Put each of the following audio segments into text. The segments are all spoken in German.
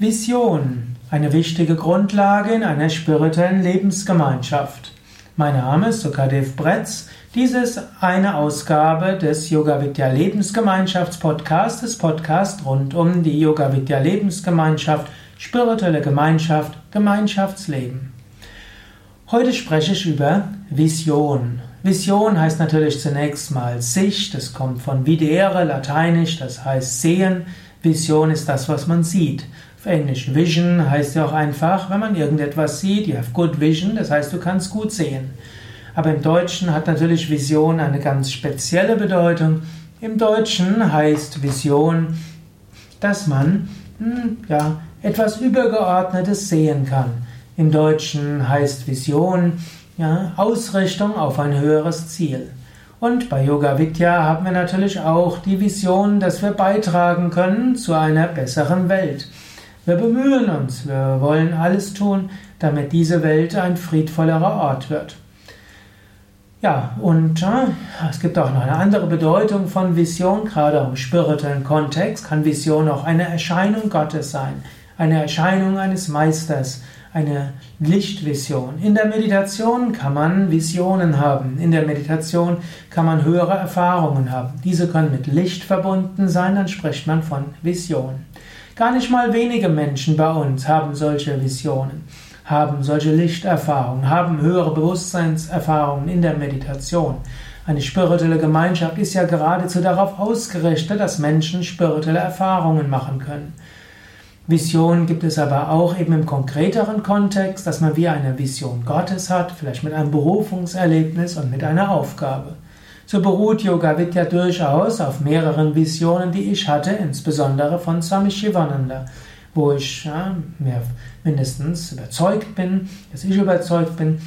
Vision, eine wichtige Grundlage in einer spirituellen Lebensgemeinschaft. Mein Name ist Sukadev Bretz. Dies ist eine Ausgabe des Yoga Vidya Lebensgemeinschaftspodcasts, des Podcasts rund um die Yoga Vidya Lebensgemeinschaft, spirituelle Gemeinschaft, Gemeinschaftsleben. Heute spreche ich über Vision. Vision heißt natürlich zunächst mal Sicht, das kommt von videre, lateinisch, das heißt sehen. Vision ist das, was man sieht. Auf Englisch Vision heißt ja auch einfach, wenn man irgendetwas sieht, you have good vision, das heißt, du kannst gut sehen. Aber im Deutschen hat natürlich Vision eine ganz spezielle Bedeutung. Im Deutschen heißt Vision, dass man hm, ja, etwas Übergeordnetes sehen kann. Im Deutschen heißt Vision ja, Ausrichtung auf ein höheres Ziel. Und bei Yoga Vidya haben wir natürlich auch die Vision, dass wir beitragen können zu einer besseren Welt. Wir bemühen uns, wir wollen alles tun, damit diese Welt ein friedvollerer Ort wird. Ja, und äh, es gibt auch noch eine andere Bedeutung von Vision, gerade im spirituellen Kontext kann Vision auch eine Erscheinung Gottes sein, eine Erscheinung eines Meisters, eine Lichtvision. In der Meditation kann man Visionen haben. In der Meditation kann man höhere Erfahrungen haben. Diese können mit Licht verbunden sein, dann spricht man von Vision. Gar nicht mal wenige Menschen bei uns haben solche Visionen, haben solche Lichterfahrungen, haben höhere Bewusstseinserfahrungen in der Meditation. Eine spirituelle Gemeinschaft ist ja geradezu darauf ausgerichtet, dass Menschen spirituelle Erfahrungen machen können. Vision gibt es aber auch eben im konkreteren Kontext, dass man wie eine Vision Gottes hat, vielleicht mit einem Berufungserlebnis und mit einer Aufgabe. So beruht Yoga Vidya durchaus auf mehreren Visionen, die ich hatte, insbesondere von Swami Shivananda, wo ich ja, mehr mindestens überzeugt bin, dass ich überzeugt bin,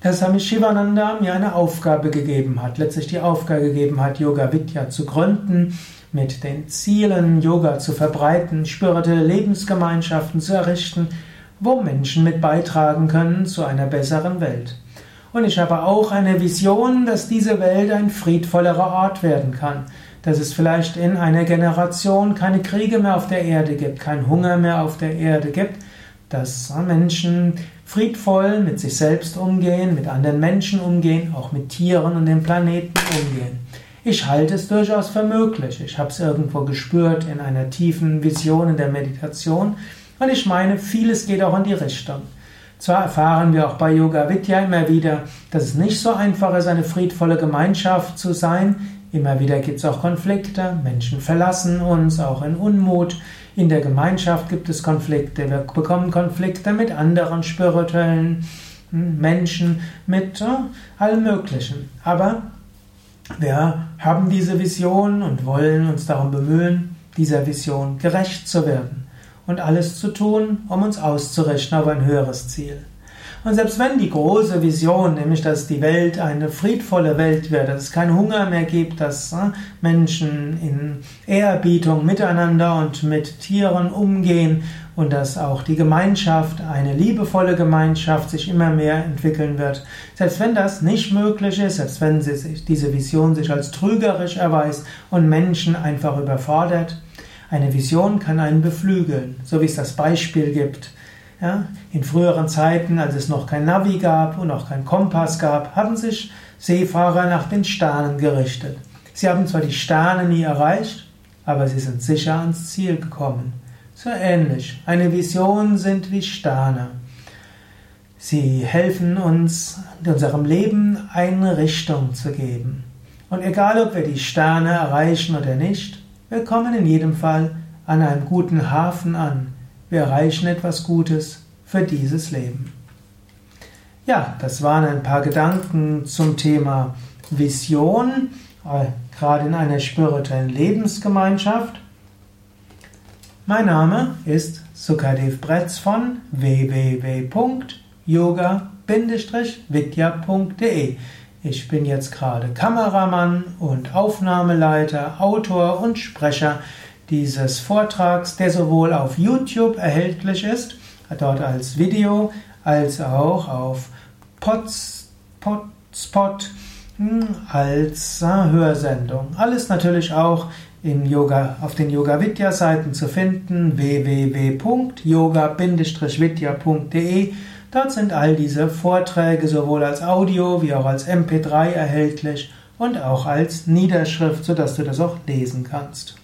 dass Swami Shivananda mir eine Aufgabe gegeben hat, letztlich die Aufgabe gegeben hat, Yoga Vidya zu gründen mit den Zielen, Yoga zu verbreiten, spirituelle Lebensgemeinschaften zu errichten, wo Menschen mit beitragen können zu einer besseren Welt. Und ich habe auch eine Vision, dass diese Welt ein friedvollerer Ort werden kann, dass es vielleicht in einer Generation keine Kriege mehr auf der Erde gibt, kein Hunger mehr auf der Erde gibt, dass Menschen friedvoll mit sich selbst umgehen, mit anderen Menschen umgehen, auch mit Tieren und dem Planeten umgehen. Ich halte es durchaus für möglich. Ich habe es irgendwo gespürt in einer tiefen Vision in der Meditation. Und ich meine, vieles geht auch in die Richtung. Zwar erfahren wir auch bei Yoga Vidya immer wieder, dass es nicht so einfach ist, eine friedvolle Gemeinschaft zu sein. Immer wieder gibt es auch Konflikte. Menschen verlassen uns, auch in Unmut. In der Gemeinschaft gibt es Konflikte. Wir bekommen Konflikte mit anderen spirituellen hm, Menschen, mit äh, allem Möglichen. Aber wir haben diese Vision und wollen uns darum bemühen, dieser Vision gerecht zu werden und alles zu tun, um uns auszurichten auf ein höheres Ziel. Und selbst wenn die große Vision, nämlich dass die Welt eine friedvolle Welt wird, dass es keinen Hunger mehr gibt, dass äh, Menschen in Ehrerbietung miteinander und mit Tieren umgehen und dass auch die Gemeinschaft, eine liebevolle Gemeinschaft sich immer mehr entwickeln wird. Selbst wenn das nicht möglich ist, selbst wenn sich, diese Vision sich als trügerisch erweist und Menschen einfach überfordert, eine Vision kann einen beflügeln, so wie es das Beispiel gibt. Ja, in früheren Zeiten, als es noch kein Navi gab und auch kein Kompass gab, haben sich Seefahrer nach den Sternen gerichtet. Sie haben zwar die Sterne nie erreicht, aber sie sind sicher ans Ziel gekommen. So ähnlich. Eine Vision sind wie Sterne. Sie helfen uns, unserem Leben eine Richtung zu geben. Und egal, ob wir die Sterne erreichen oder nicht, wir kommen in jedem Fall an einem guten Hafen an. Wir erreichen etwas Gutes für dieses Leben. Ja, das waren ein paar Gedanken zum Thema Vision, äh, gerade in einer spirituellen Lebensgemeinschaft. Mein Name ist Sukadev Bretz von www.yoga-vidya.de. Ich bin jetzt gerade Kameramann und Aufnahmeleiter, Autor und Sprecher dieses Vortrags, der sowohl auf YouTube erhältlich ist, dort als Video, als auch auf Potspot hm, als Hörsendung. Alles natürlich auch in Yoga, auf den Yoga Vidya Seiten zu finden, www.yoga-vidya.de. Dort sind all diese Vorträge sowohl als Audio wie auch als MP3 erhältlich und auch als Niederschrift, sodass du das auch lesen kannst.